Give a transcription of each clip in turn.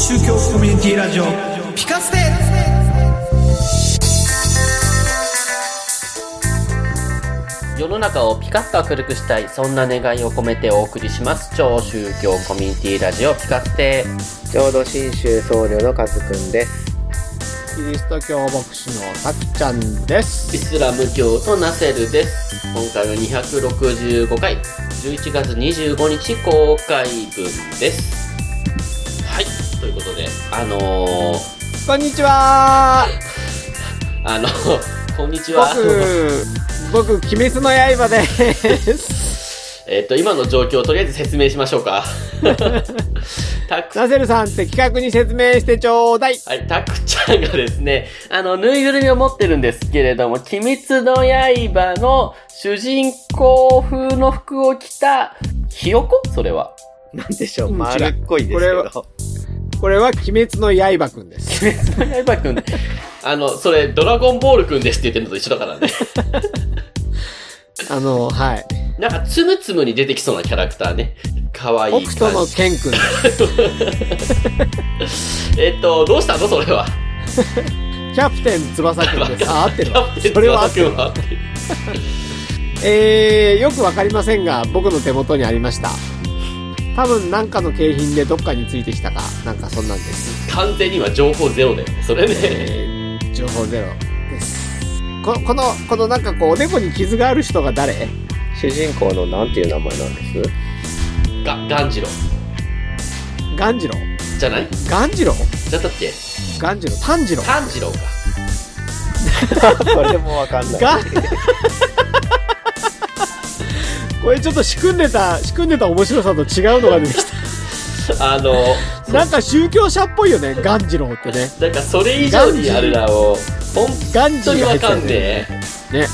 宗教コミュニティラジオピカステ。世の中をピカッと明るくしたいそんな願いを込めてお送りします。超宗教コミュニティラジオピカステ。ちょうど新州僧侶のカズくんです。キリスト教牧師のさくちゃんでイす。スラム教とナセルです。今回は265回。11月25日公開分ですあのー、こんにちはあの こんにちは僕、僕、鬼滅の刃です。えっと今の状況をとりあえず説明しましょうか たくナセルさんって企画に説明してちょうだい。はい、たくちゃんがですね、あの、ぬいぐるみを持ってるんですけれども、鬼滅の刃の主人公風の服を着た、ひよこ？それは。なんでしょう、うん丸っこいですけこれはど。これは鬼滅の刃くんです。鬼滅の刃くん。あの、それ、ドラゴンボールくんですって言ってるのと一緒だからね。あの、はい。なんか、つむつむに出てきそうなキャラクターね。かわいい北斗の。剣くんです。えっと、どうしたのそれは？キャプテン翼くんです。あ、合ってるそれは合ってる翼くんは合ってる。えー、よくわかりませんが、僕の手元にありました。多分なんかの景品でどっかについてきたか、なんかそんなんです。完全には情報ゼロだよ。それね。えー、情報ゼロです。ここの、このなんかこう、おでこに傷がある人が誰？主人公のなんていう名前なんです？が、ガンジロ。ガンジロ？じゃない？ガンジロ？だったっけ？ガンジロ炭治郎炭治郎か。それもわかんない。がこれちょっと仕組んでた、仕組んでた面白さと違うのが出てき あの、た。なんか宗教者っぽいよね、ガンジロってね。なんかそれ以上にあれらを、本ガンジ当にわかんね。ねえ。ね。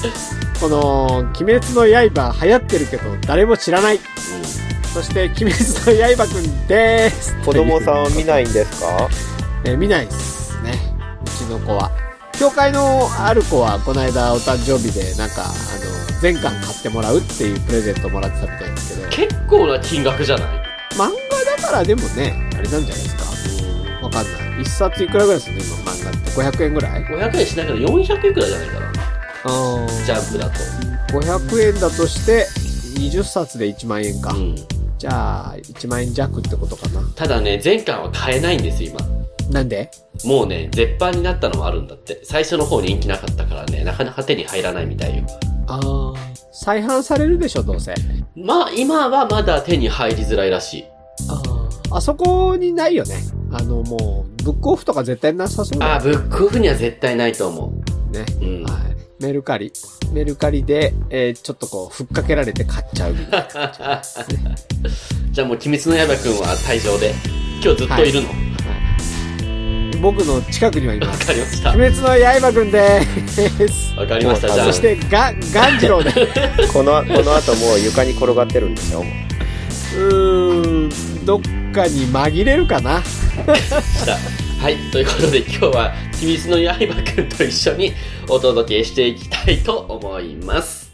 この、鬼滅の刃流行ってるけど、誰も知らない。そして、鬼滅の刃くんでーす。子供さんは見ないんですか？えー見ないっすね。うちの子は。教会のある子は、この間お誕生日で、なんか、あの、全巻買ってもらうっていうプレゼントもらってたみたいですけど、結構な金額じゃない？漫画だからでもね、あれなんじゃないですか？わかんない。一冊いくらぐらいするの今漫画って？500円ぐらい？500円しないけど400円くらいじゃないかな。あジャンプだと。500円だとして、20冊で1万円か。うん。じゃあ、1万円弱ってことかな。ただね、前巻は買えないんですよ、今。なんで？もうね、絶版になったのもあるんだって。最初の方人気なかったからね、なかなか手に入らないみたいよ。ああ。再販されるでしょ、どうせ。まあ、今はまだ手に入りづらいらしい。ああ。あそこにないよね。あの、もう、ブックオフとか絶対なさそうだよあ、ブックオフには絶対ないと思ね。う。うん。はい。メルカリ。メルカリで、えーちょっとこう、ふっかけられて買っちゃうみたいな。じゃあもう、鬼滅の刃くんは退場で。今日ずっといるの。はい僕の近くにはいまわす。かりました。鬼滅の刃くんでーす。わかりました、じゃあ。そして、が、ガンジロウで。この、この後もう床に転がってるんでしょうーん、どっかに紛れるかな。はい。ということで今日は、秘密の刃くんと一緒にお届けしていきたいと思います。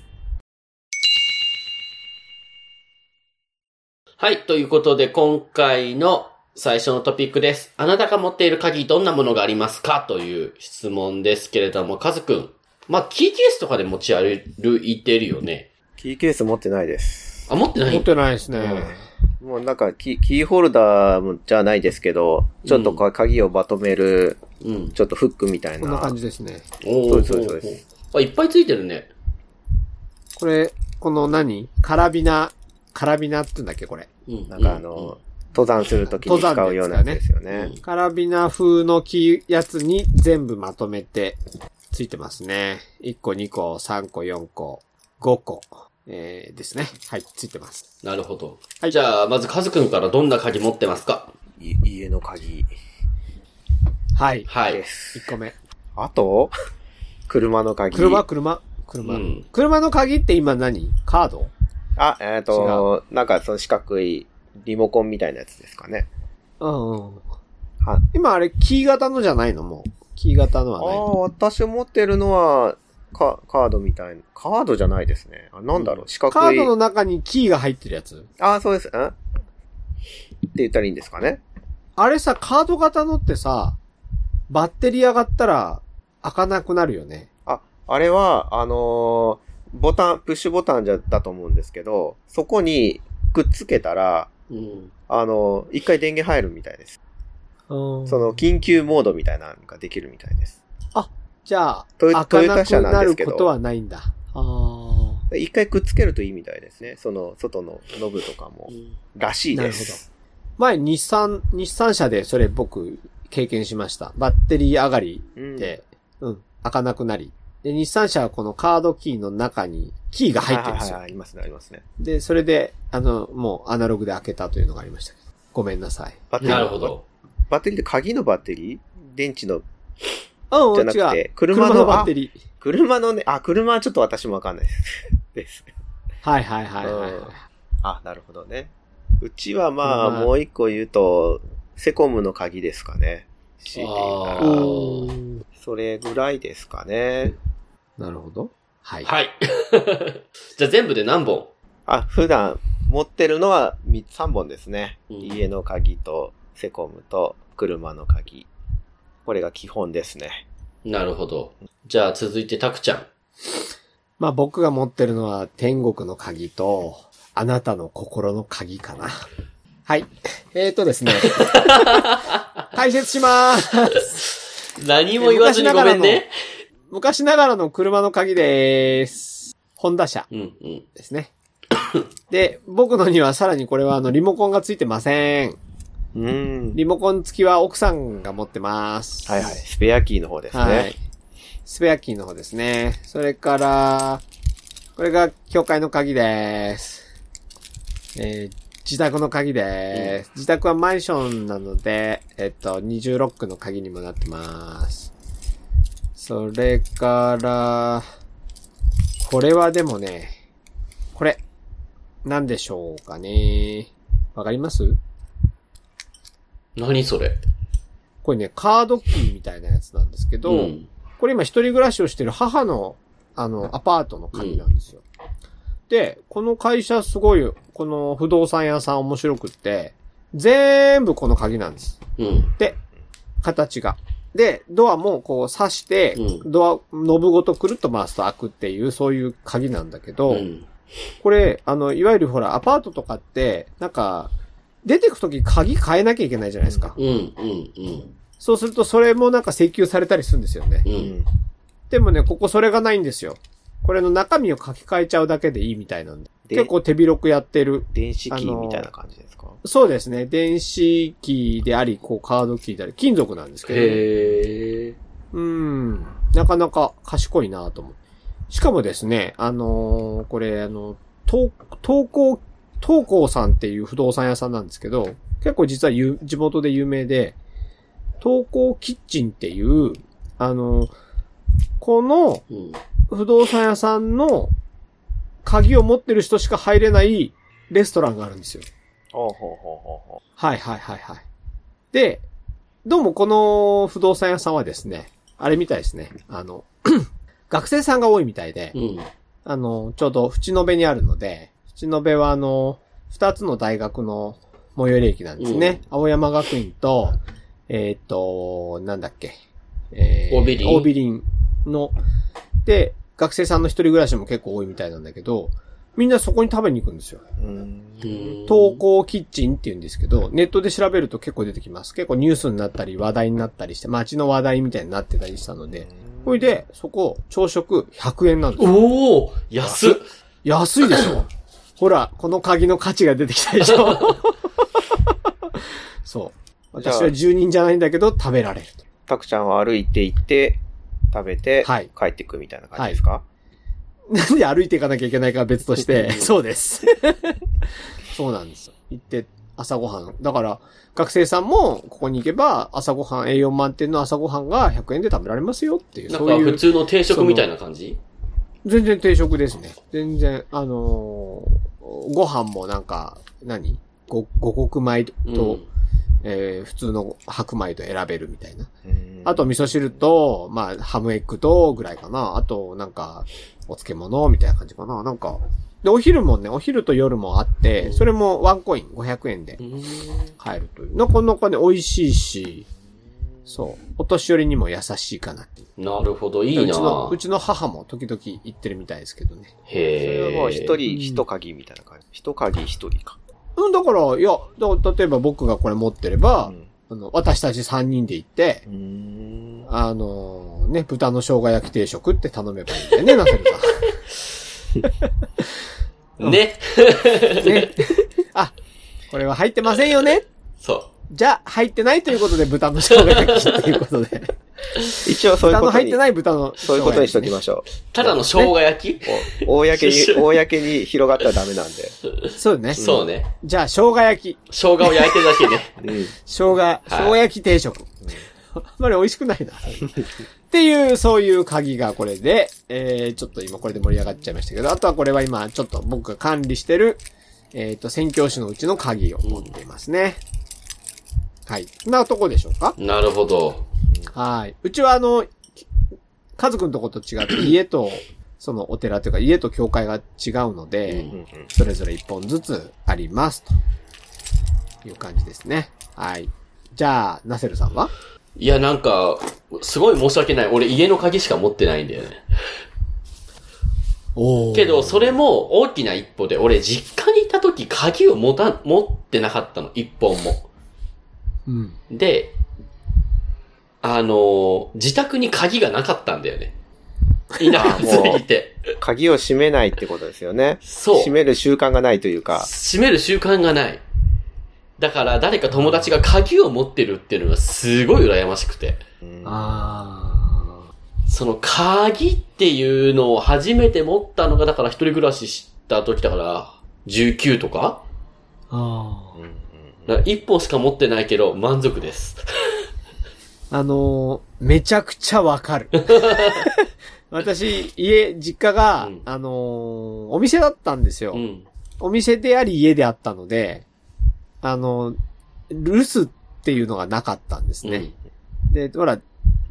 はい。ということで今回の最初のトピックです。あなたが持っている鍵どんなものがありますか？という質問ですけれども、カズくん。まあ、キーケースとかで持ち歩いてるよね。キーケース持ってないです。あ、持ってない？持ってないですね。もうなんかキー、キーホルダーじゃないですけど、ちょっとか鍵をまとめる、うん。ちょっとフックみたいな。こんな感じですね。おそうですそうですそうですあ、いっぱいついてるね。これ、この何？カラビナ、カラビナって言うんだっけ、これ。うん。なんかあの、登山するときに使うようなやつですよね。カラビナ風のキやつに全部まとめてついてますね。1個、2個、3個、4個、5個、えー、ですね。はい、ついてます。なるほど。はいじゃあ、まずカズくんからどんな鍵持ってますか？い家の鍵はい。はいで。す。1個目。あと、車の鍵。車、車、車。うん車の鍵って今何？カード？あ、えっ、と、なんかその四角いリモコンみたいなやつですかね。うんうん。は今あれ、キー型のじゃないの？もう。キー型のあはないあ、私持ってるのは、カカードみたいな。カードじゃないですね。あなんだろう、四角い。カードの中にキーが入ってるやつ？ああ、そうです。んって言ったらいいんですかね？あれさ、カード型のってさ、バッテリー上がったら開かなくなるよね。あ、あれは、あのーボタン、プッシュボタンじゃ、だと思うんですけど、そこにくっつけたら、うん。あのー一回電源入るみたいです。そその、緊急モードみたいなのができるみたいです。じゃあ、トヨタ車くなんですけどなることはないんだ。あ一回くっつけるといいみたいですね。その、外のノブとかも、らしいです。前、日産、日産車でそれ僕経験しました。バッテリー上がりうんで、うん、開かなくなり。で、日産車はこのカードキーの中にキーが入ってるんですよはい。ありますね、ありますね。で、それで、あの、もうアナログで開けたというのがありましたけど。ごめんなさい。バッテリーなるほど。バッテリーって鍵のバッテリー？電池の、うん、じゃなく。て、車の、車のバッあテリー。車のね、あ、車はちょっと私もわかんないです。です。はいはいはいはいはい。うんあ、なるほどね。うちはまあ、車もう一個言うと、セコムの鍵ですかね。強いて言うなあらそれぐらいですかね。なるほど。はい。はい。じゃあ全部で何本？あ、普段持ってるのは3本ですね。うん家の鍵と、セコムと、車の鍵。これが基本ですね。なるほど。じゃあ続いてタクちゃん。まあ僕が持ってるのは天国の鍵と、あなたの心の鍵かな。はい。えーとですね。解説しまーす。何も言わずにごめんね。昔ながらの車の鍵でーす。ホンダ車うんうん。ですね。で、僕のにはさらにこれはあのリモコンがついてません。うーん。リモコン付きは奥さんが持ってます。はいはい。スペアキーの方ですね。はい。スペアキーの方ですね。それから、これが教会の鍵です。えー自宅の鍵です。自宅はマンションなので、えっと、20ロックの鍵にもなってます。それから、これはでもね、これ、なんでしょうかね。わかります？何それ？これね、カードキーみたいなやつなんですけど、うん。これ今一人暮らしをしてる母の、あの、アパートの鍵なんですよ。で、この会社すごい、この不動産屋さん面白くって、全部この鍵なんです。うん。で、形が。で、ドアもこう刺して、うんドア、ノブごとくるっと回すと開くっていう、そういう鍵なんだけど、うん。これ、あの、いわゆるほら、アパートとかって、なんか、出てくとき鍵変えなきゃいけないじゃないですか。うん。うん。そうすると、それもなんか請求されたりするんですよね。う。うんん。でもね、ここそれがないんですよ。これの中身を書き換えちゃうだけでいいみたいなんで。で結構手広くやってる。電子キーみたいな感じですか、そうですね。電子キーであり、こうカードキーであり、金属なんですけど。へえ。うん。なかなか賢いなと思う。しかもですね、あのーこれ、あの、東、東光、東光さんっていう不動産屋さんなんですけど、結構実はゆ地元で有名で、東光キッチンっていう、あの、このうん。不動産屋さんの鍵を持ってる人しか入れないレストランがあるんですよ。ほうほうほうほうほはいはいはいはい。で、どうもこの不動産屋さんはですね、あれみたいですね。あの、学生さんが多いみたいでう、ん。あの、ちょうど淵野辺にあるので、淵野辺はあの、二つの大学の最寄り駅なんですね。青山学院と、えっ、と、なんだっけ。えオービリンオービリンの、で、学生さんの一人暮らしも結構多いみたいなんだけど、みんなそこに食べに行くんですよ。投稿キッチンって言うんですけど、ネットで調べると結構出てきます。結構ニュースになったり話題になったりして、街の話題みたいになってたりしたので、ほいで、そこ、朝食100円なんですよ。おお安っ安いでしょほら、この鍵の価値が出てきたでしょ そう。私は住人じゃないんだけど、食べられると。たくちゃんは歩いて行って、食べて、はい帰ってくみたいな感じですか、なんで歩いていかなきゃいけないかは別として、そうです。そうなんですよ。行って、朝ごはん。だから、学生さんも、ここに行けば、朝ごはん、栄養満点の朝ごはんが100円で食べられますよっていう、なんそういう、か普通の定食みたいな感じ？全然定食ですね。全然、あのーご飯もなんか、何？五五穀米と、うん。えー普通の白米と選べるみたいな。うんあと、味噌汁と、まあ、ハムエッグと、ぐらいかな。あと、なんか、お漬物みたいな感じかな。なんか、で、お昼もね、お昼と夜もあって、それもワンコイン500円で買えるという。なかなかね、美味しいし、そう。お年寄りにも優しいかなっていう。なるほど、いいうなちの、うちの母も時々行ってるみたいですけどね。それへえ。はもう一人一鍵みたいな感じ。一鍵一人か。うん、だから、いや、だ例えば僕がこれ持ってれば、うんあの、私たち3人で行って、うんあのね、豚の生姜焼き定食って頼めばいいんだよね、ナセルね。さん。ね。あ、これは入ってませんよねそじゃあ、入ってないということで豚の生姜焼きっていうことで。一応そういうことに豚の入って、ない豚の。そういうことにしときましょう。ただの生姜焼き？公に、公に広がったらダメなんで。そうね。そうね。じゃあ、生姜焼き。生姜を焼いてるだけね。うん。生姜、生姜焼き定食。あんまり美味しくないな。っていう、そういう鍵がこれで、えー、ちょっと今これで盛り上がっちゃいましたけど、あとはこれは今、ちょっと僕が管理してる、えっ、と、宣教師のうちの鍵を持っていますね。はい。なとこでしょうか？なるほど。はい。うちはあの、き家族のとこと違って家と、そのお寺というか家と教会が違うので、それぞれ一本ずつあります。という感じですね。はい。じゃあ、ナセルさんは？いや、なんか、すごい申し訳ない。俺家の鍵しか持ってないんだよね。おけど、それも大きな一歩で、俺実家にいた時鍵を持た、持ってなかったの。一本も。うん。で、あのー自宅に鍵がなかったんだよね。田舎すぎて。鍵を閉めないってことですよね。そう。閉める習慣がないというか。閉める習慣がない。だから誰か友達が鍵を持ってるっていうのがすごい羨ましくて。うんあその鍵っていうのを初めて持ったのが、だから一人暮らしした時だから、19とかあ。あ一本しか持ってないけど満足です。あ。あのーめちゃくちゃわかる。私、家、実家が、うんあのーお店だったんですよ。うん。お店であり家であったので、あの、留守っていうのがなかったんですね。で、ほら、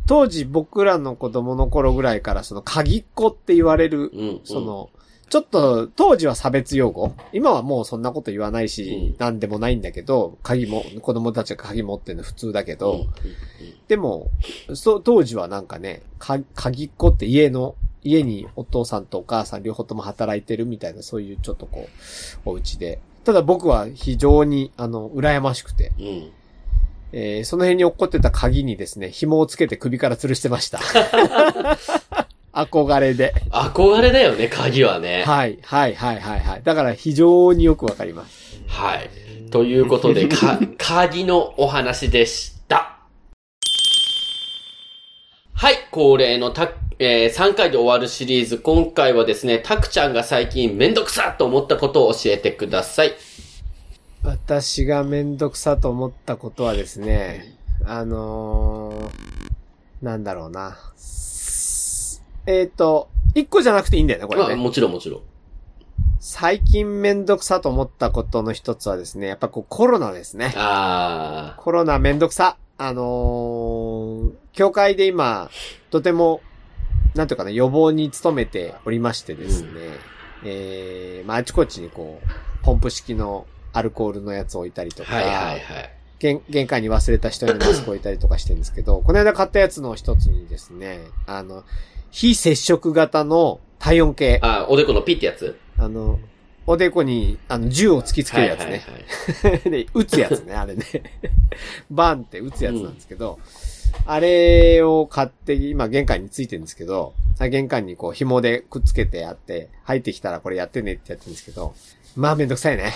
当時僕らの子供の頃ぐらいからその鍵っ子って言われる、うん。うん。その、ちょっと当時は差別用語。今はもうそんなこと言わないし、うんなんでもないんだけど、鍵も、子供たちが鍵持ってるの普通だけうん、ど、でも、そう、当時はなんかね、か、鍵っ子って家の、家にお父さんとお母さん両方とも働いてるみたいな、そういうちょっとこう、お家で。ただ僕は非常に、あの、羨ましくて、うん。えーその辺に落っこってた鍵にですね、紐をつけて首から吊るしてました。憧れで。憧れだよね、鍵はね。はい、はい、はい、はい、はい。だから非常によくわかります。はい。ということで、か、鍵のお話でした。はい、恒例のた、えー3回で終わるシリーズ。今回はですね、たくちゃんが最近めんどくさと思ったことを教えてください。私がめんどくさと思ったことはですね、あのー、なんだろうな。えっ、と、一個じゃなくていいんだよね、これね。あもちろんもちろん。最近めんどくさと思ったことの一つはですね、やっぱこうコロナですね。あコロナめんどくさ。あのー、教会で今、とても、なんていうかな、予防に努めておりましてですね、えー、まあ、あちこちにこう、ポンプ式のアルコールのやつ置いたりとー。か、はいはいはい。玄玄関に忘れた人にマスク置いたりとかしてるんですけど、この間買ったやつの一つにですね、あの、非接触型の体温計、あ、おでこのピってやつ？あの、おでこに、あの、銃を突きつけるやつはいね。はいはい で、撃つやつね、あれね。バンって撃つやつなんですけど、あれを買って、今玄関についてるんですけど、玄関にこう紐でくっつけてあって、入ってきたらこれやってねってやってるんですけど、まあめんどくさいね。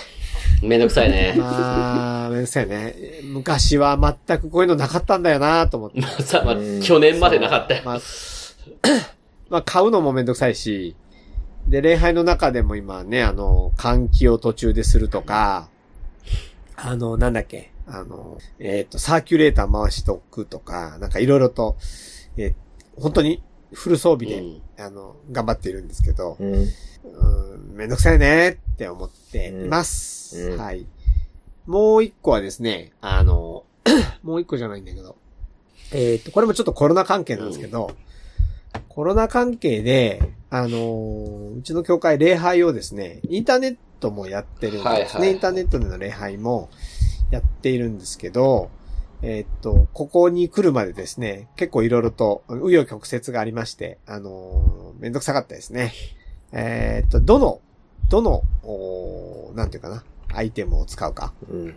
めんどくさいね。まあ、めんどくさいね。昔は全くこういうのなかったんだよなと思って。さ、まあうん去年までなかったよ。まあ、まあ買うのもめんどくさいし、で、礼拝の中でも今ね、あの、換気を途中でするとか、あの、なんだっけ、あの、えっ、と、サーキュレーター回しておくとか、なんかいろいろと、えー本当にフル装備で、うんあの、頑張っているんですけど、うん。うん、めんどくさいねって思っています。うんはい。もう一個はですね、あの、もう一個じゃないんだけど。えっ、と、これもちょっとコロナ関係なんですけど、コロナ関係で、あのーうちの教会礼拝をですね、インターネットもやってるんですね。はいはいインターネットでの礼拝もやっているんですけど、えっ、と、ここに来るまでですね、結構いろいろと、紆余曲折がありまして、あのーめんどくさかったですね。えっ、と、どの、どの、おーなんていうかな、アイテムを使うか。うん。ん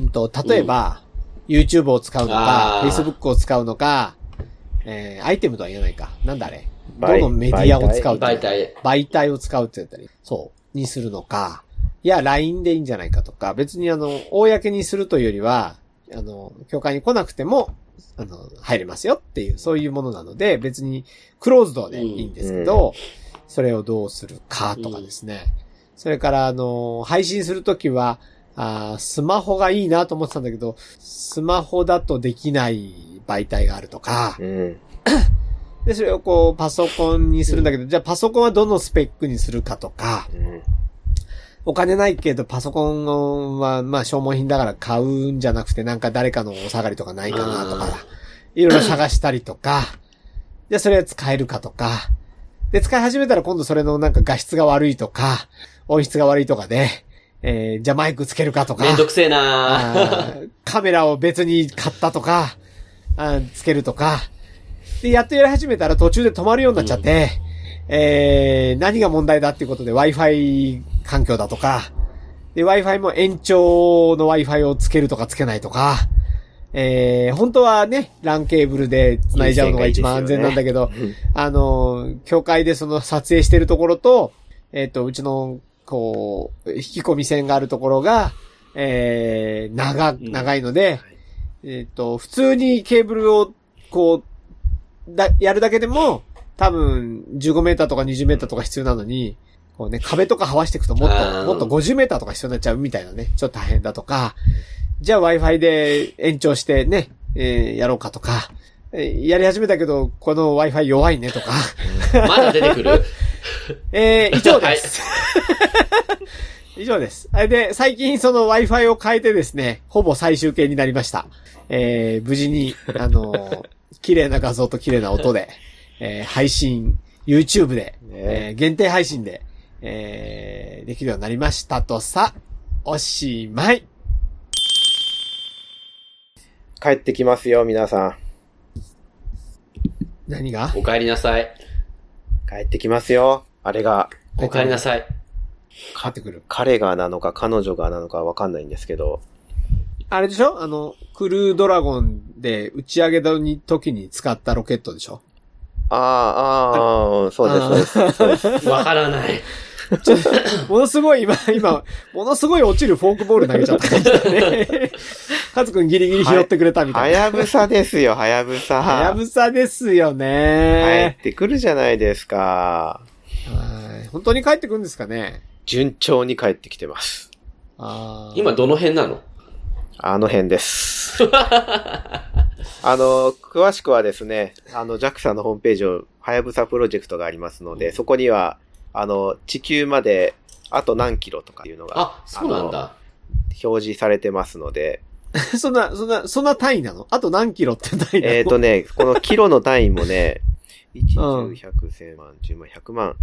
うんと、例えば、YouTube を使うのか Facebook を使うのか、えー、アイテムとは言えないか。なんだあれ？ど媒のメディアを使う？って媒体。媒体を使うって言ったり、そう、にするのか、いや、LINE でいいんじゃないかとか、別にあの、公にするというよりは、あの、教会に来なくても、あの、入れますよっていう、そういうものなので、別にクローズドでいいんですけど、それをどうするかとかですね。それから、あの、配信するときは、あースマホがいいなと思ってたんだけど、スマホだとできない媒体があるとか、うん。で、それをこう、パソコンにするんだけど、じゃあパソコンはどのスペックにするかとか、うん。お金ないけど、パソコンは、まあ、消耗品だから買うんじゃなくて、なんか誰かのお下がりとかないかなとか、いろいろ探したりとか、で、それは使えるかとか、で、使い始めたら今度それのなんか画質が悪いとか、音質が悪いとかで、えー、じゃあマイクつけるかとか、めんどくせえなカメラを別に買ったとか、あーつけるとか、で、やっとやり始めたら途中で止まるようになっちゃって、えー、何が問題だっていうことで Wi-Fi 環境だとか、で、Wi-Fi も延長の Wi-Fi をつけるとかつけないとか、えー、本当はね、LAN ケーブルで繋いじゃうのが一番安全なんだけど、あの、教会でその撮影してるところと、えっ、と、うちの、こう、引き込み線があるところが、えー、長、ん。長いので、えっ、と、普通にケーブルを、こう、だ、やるだけでも、多分、15メーターとか20メーターとか必要なのに、こうね、壁とか這わしていくともっと、もっと50メーターとか必要になっちゃうみたいなね、ちょっと大変だとか、じゃあ Wi-Fi で延長してね、えーやろうかとか、えーやり始めたけど、この Wi-Fi 弱いねとか、まだ出てくる。えー以上です。以上です。あれで、最近その Wi-Fi を変えてですね、ほぼ最終形になりました。えー無事に、あのー 綺麗な画像と綺麗な音で、えー配信、YouTube で、えー限定配信で、えーできるようになりましたとさ、おしまい。帰ってきますよ、皆さん。何が？お帰りなさい。帰ってきますよ。あれが、お帰りなさい。買ってくる。彼がなのか彼女がなのかわかんないんですけど、あれでしょ？あの、クルードラゴンで打ち上げの時に使ったロケットでしょ？ああ、ああ、そうです、そうです。そうです。わからない。ちょものすごい今、今、ものすごい落ちるフォークボール投げちゃった感じだね。カズくんギリギリ拾ってくれたみはたいな。やぶさですよ、はやぶさ。はやぶさですよ帰ねっ。てくるじゃないですか。はい本当に帰ってくるんですかね？順調に帰ってきてます。あー。今どの辺なの？あの辺です。あの、詳しくはですね、あの、JAXA のホームページを、はやぶさプロジェクトがありますので、そこには、あの、地球まで、あと何キロとかいうのが、あ、そうなんだ。表示されてますので、そんな、そんな、そんな単位なの？あと何キロって単位なの？えっ、とね、このキロの単位もね、1、うん。10、100、1000万、10万、100万、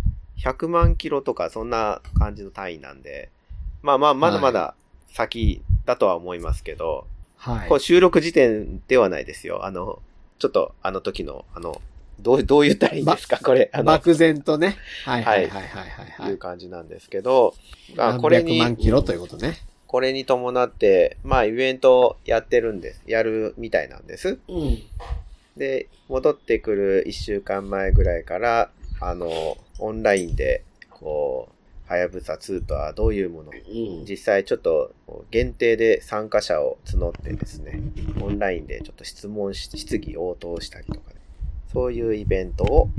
100万キロとか、そんな感じの単位なんで、まあまあ、まだまだ先だとは思いますけど、はいこう。収録時点ではないですよ。あの、ちょっとあの時の、あの、どう、どう言ったらいいんですかこれ、あの、漠然とね。はいはいはいはいはいはいいう。感じなんですけど、あ何これに、百万キロということね。これに伴って、まあ、イベントやってるんです。やるみたいなんです。うん。で、戻ってくる1週間前ぐらいから、あの、オンラインで、こう、はやぶさ2とはどういうものうん。実際ちょっと限定で参加者を募ってですね、オンラインでちょっと質問し、質疑応答したりとかね、そういうイベントを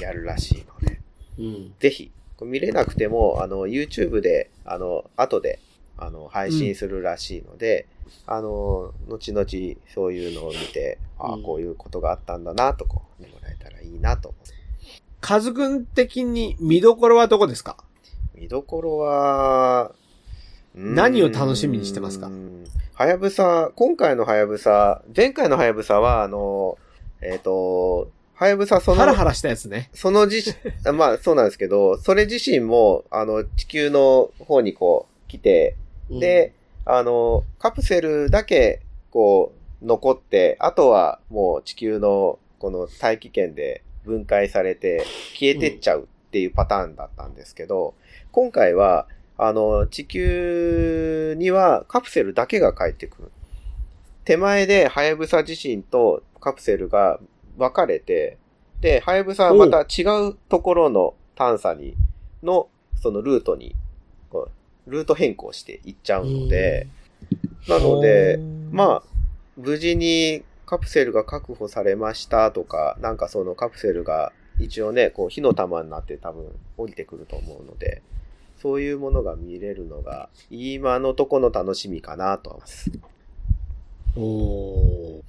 やるらしいので、うん。ぜひ、見れなくても、あの、YouTube で、あの、後で、あの、配信するらしいので、あの、後々そういうのを見て、ああ、うんこういうことがあったんだな、とこう、見てもらえたらいいなと思う。カズくん的に見どころはどこですか？見どころは、何を楽しみにしてますか？うんはやぶさ、今回のはやぶさ、前回のはやぶさは、あの、えっ、と、はやぶさその、ハラハラしたやつね。その自身、まあそうなんですけど、それ自身も、あの、地球の方にこう、来て、で、あの、カプセルだけ、こう、残って、あとはもう地球のこの大気圏で分解されて消えてっちゃうっていうパターンだったんですけど、今回は、あの、地球にはカプセルだけが帰ってくる。手前でハヤブサ自身とカプセルが分かれて、で、ハヤブサはまた違うところの探査に、の、そのルートに、ルート変更していっちゃうので、なので、まあ、無事にカプセルが確保されましたとか、なんかそのカプセルが一応ね、こう火の玉になって多分降りてくると思うので、そういうものが見れるのが、今のとこの楽しみかなと思います。おー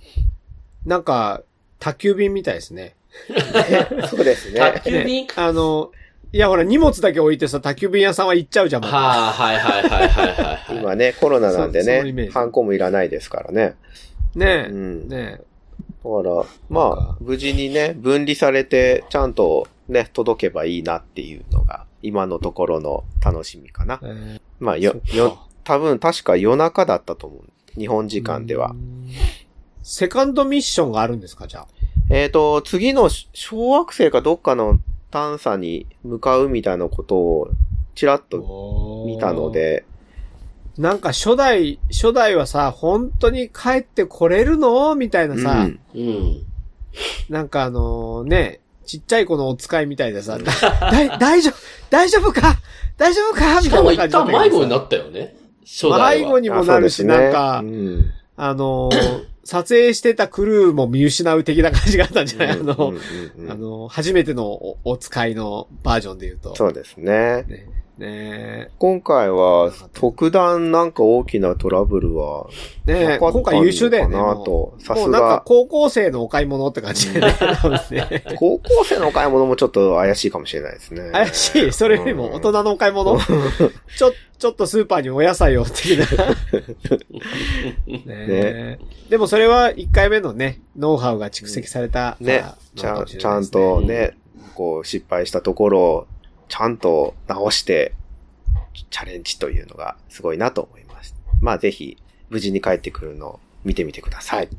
なんか、宅急便みたいですね。そうですね。宅急便？あの、いやほら荷物だけ置いてさ、宅急便屋さんは行っちゃうじゃん。はあ、はいはいはいはいはいはい。今ね、コロナなんでね、ハンコもいらないですからね。ねえ、うん。だねから、まあ、無事にね、分離されて、ちゃんとね、届けばいいなっていうのが、今のところの楽しみかなえ。。えまあ、ーよ、よ、多分確か夜中だったと思う。日本時間ではう。ん。セカンドミッションがあるんですか、じゃあ？えっ、と、次の小惑星かどっかの探査に向かうみたいなことを、ちらっと見たので、なんか初代、初代はさ、本当に帰ってこれるの？みたいなさ、うん。うん。なんかあのね、ちっちゃい子のお使いみたいでさ、大丈夫、大丈夫か？大丈夫か？みたいしかも一な感じだったけどさ。旦迷子になったよね。初代は。迷子にもなるし、ねなんか、うん。あのー撮影してたクルーも見失う的な感じがあったんじゃない、あの、うんうんうん。あの、初めてのおお使いのバージョンで言うと。そうですね。ね。ね今回は、特段なんか大きなトラブルは、ね今回優秀だよね。なもと。さすうもうなんかが、高校生のお買い物って感じで ね。高校生のお買い物もちょっと怪しいかもしれないですね。怪しい。それよりも大人のお買い物？ちょ、ちょっとスーパーにお野菜を的な。ねえでもそれは1回目のね、ノウハウが蓄積された、ねあ、ちゃん、とね、こう、失敗したところを、ちゃんと直して、チャレンジというのがすごいなと思います。まあ、ぜひ、無事に帰ってくるのを見てみてください。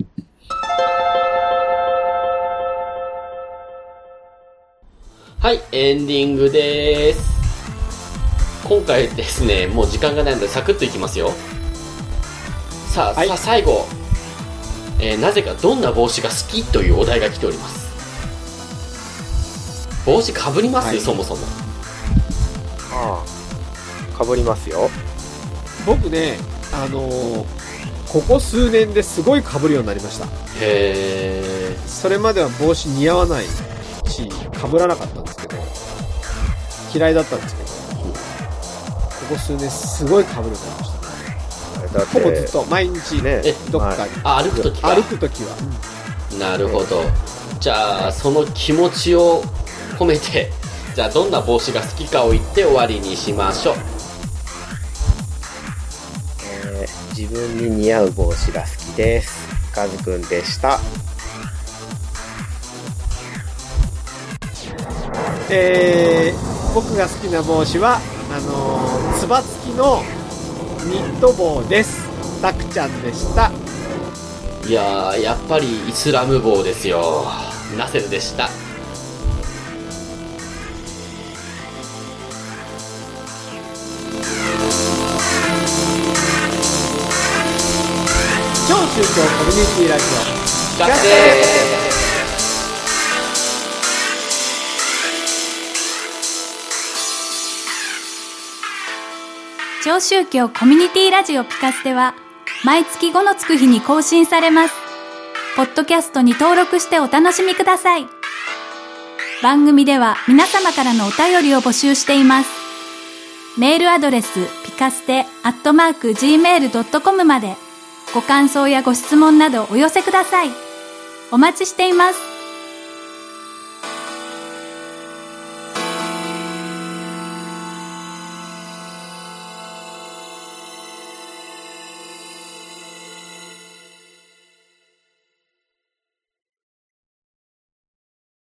はい、エンディングでーす。今回ですね、もう時間がないのでサクッといきますよ。さあ、はいさあ最後、えーなぜかどんな帽子が好きというお題が来ております。帽子かぶります、はいそもそも。ああ。かぶりますよ。僕ね、あのーここ数年ですごい被るようになりました。へそれまでは帽子似合わないし、被らなかったんですけど、嫌いだったんですけど、ここ数年すごい被るようになりました。ほぼずっと毎日、ねえ、どっかに、ー。あ、歩くときか。歩くときは、なるほど。じゃあ、その気持ちを込めて、じゃあどんな帽子が好きかを言って終わりにしましょう。えー自分に似合う帽子が好きです。カズくんでした。えー、僕が好きな帽子は、あのーつば付きのニット帽です。たくちゃんでした。いやー、やっぱりイスラム帽ですよ。ナセルでした。宗教コミュニティラジオ。学生超宗教コミュニティラジオピカステは毎月5のつく日に更新されます。ポッドキャストに登録してお楽しみください。番組では皆様からのお便りを募集しています。メールアドレスピカステアットマーク gmail.com までご感想やご質問などお寄せください。お待ちしています。